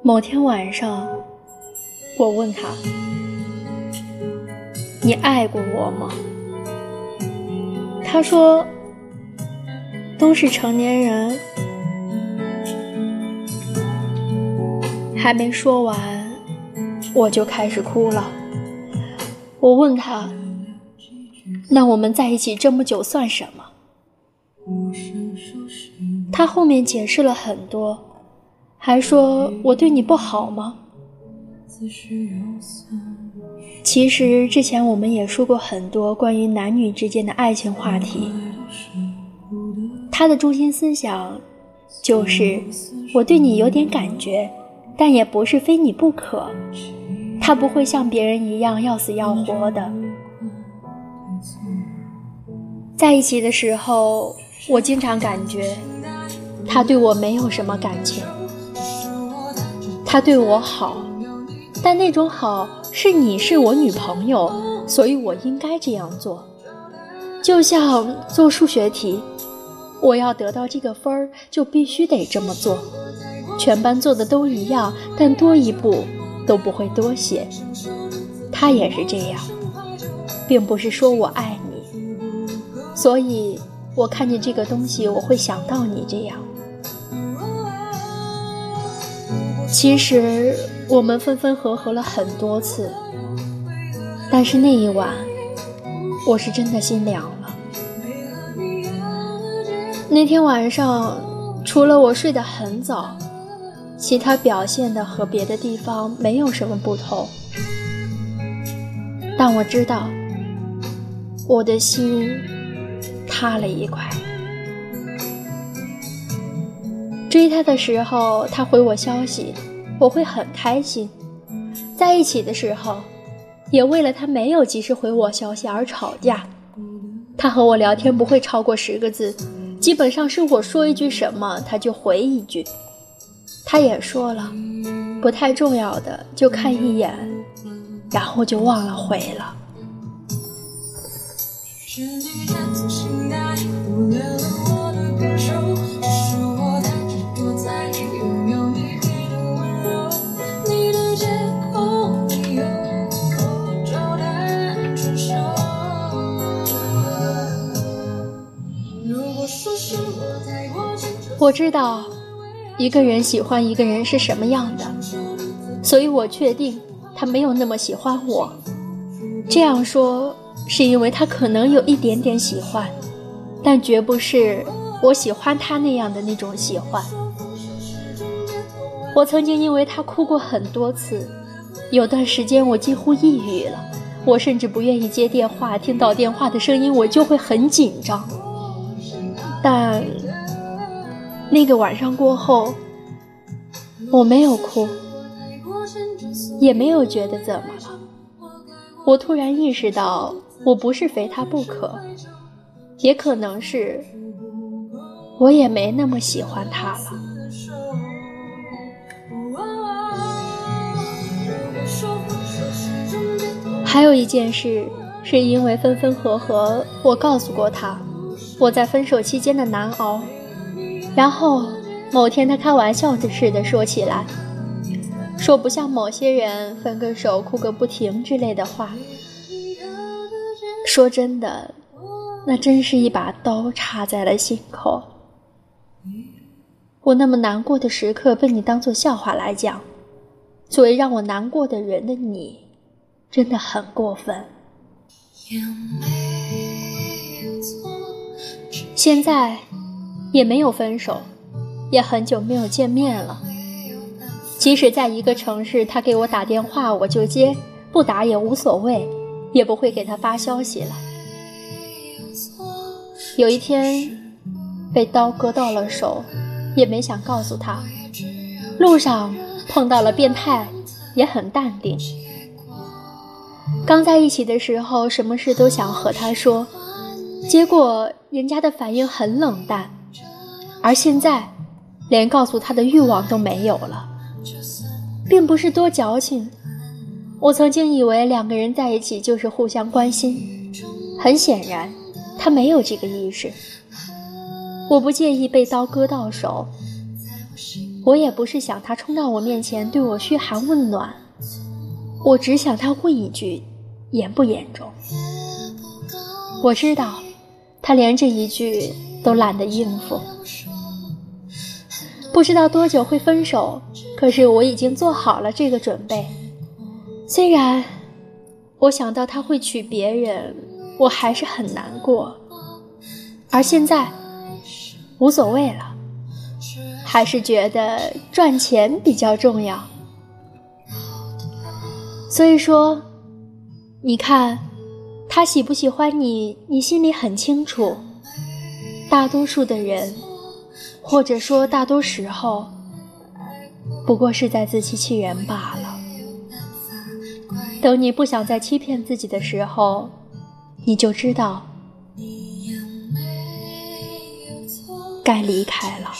某天晚上，我问他：“你爱过我吗？”他说：“都是成年人。”还没说完，我就开始哭了。我问他：“那我们在一起这么久算什么？”他后面解释了很多，还说我对你不好吗？其实之前我们也说过很多关于男女之间的爱情话题。他的中心思想就是我对你有点感觉，但也不是非你不可。他不会像别人一样要死要活的。在一起的时候，我经常感觉他对我没有什么感情。他对我好，但那种好是你是我女朋友，所以我应该这样做。就像做数学题，我要得到这个分儿，就必须得这么做。全班做的都一样，但多一步。都不会多写，他也是这样，并不是说我爱你，所以我看见这个东西，我会想到你这样。其实我们分分合合了很多次，但是那一晚，我是真的心凉了。那天晚上，除了我睡得很早。其他表现的和别的地方没有什么不同，但我知道，我的心塌了一块。追他的时候，他回我消息，我会很开心；在一起的时候，也为了他没有及时回我消息而吵架。他和我聊天不会超过十个字，基本上是我说一句什么，他就回一句。他也说了，不太重要的就看一眼，然后就忘了回了。我知道。一个人喜欢一个人是什么样的，所以我确定他没有那么喜欢我。这样说是因为他可能有一点点喜欢，但绝不是我喜欢他那样的那种喜欢。我曾经因为他哭过很多次，有段时间我几乎抑郁了，我甚至不愿意接电话，听到电话的声音我就会很紧张。但。那个晚上过后，我没有哭，也没有觉得怎么了。我突然意识到，我不是非他不可，也可能是我也没那么喜欢他了。还有一件事，是因为分分合合，我告诉过他，我在分手期间的难熬。然后某天，他开玩笑似的说起来，说不像某些人分个手哭个不停之类的话。说真的，那真是一把刀插在了心口。我那么难过的时刻被你当做笑话来讲，作为让我难过的人的你，真的很过分。现在。也没有分手，也很久没有见面了。即使在一个城市，他给我打电话我就接，不打也无所谓，也不会给他发消息了。有一天被刀割到了手，也没想告诉他。路上碰到了变态，也很淡定。刚在一起的时候，什么事都想和他说，结果人家的反应很冷淡。而现在，连告诉他的欲望都没有了，并不是多矫情。我曾经以为两个人在一起就是互相关心，很显然，他没有这个意识。我不介意被刀割到手，我也不是想他冲到我面前对我嘘寒问暖，我只想他问一句：严不严重？我知道，他连这一句都懒得应付。不知道多久会分手，可是我已经做好了这个准备。虽然我想到他会娶别人，我还是很难过。而现在无所谓了，还是觉得赚钱比较重要。所以说，你看他喜不喜欢你，你心里很清楚。大多数的人。或者说，大多时候不过是在自欺欺人罢了。等你不想再欺骗自己的时候，你就知道该离开了。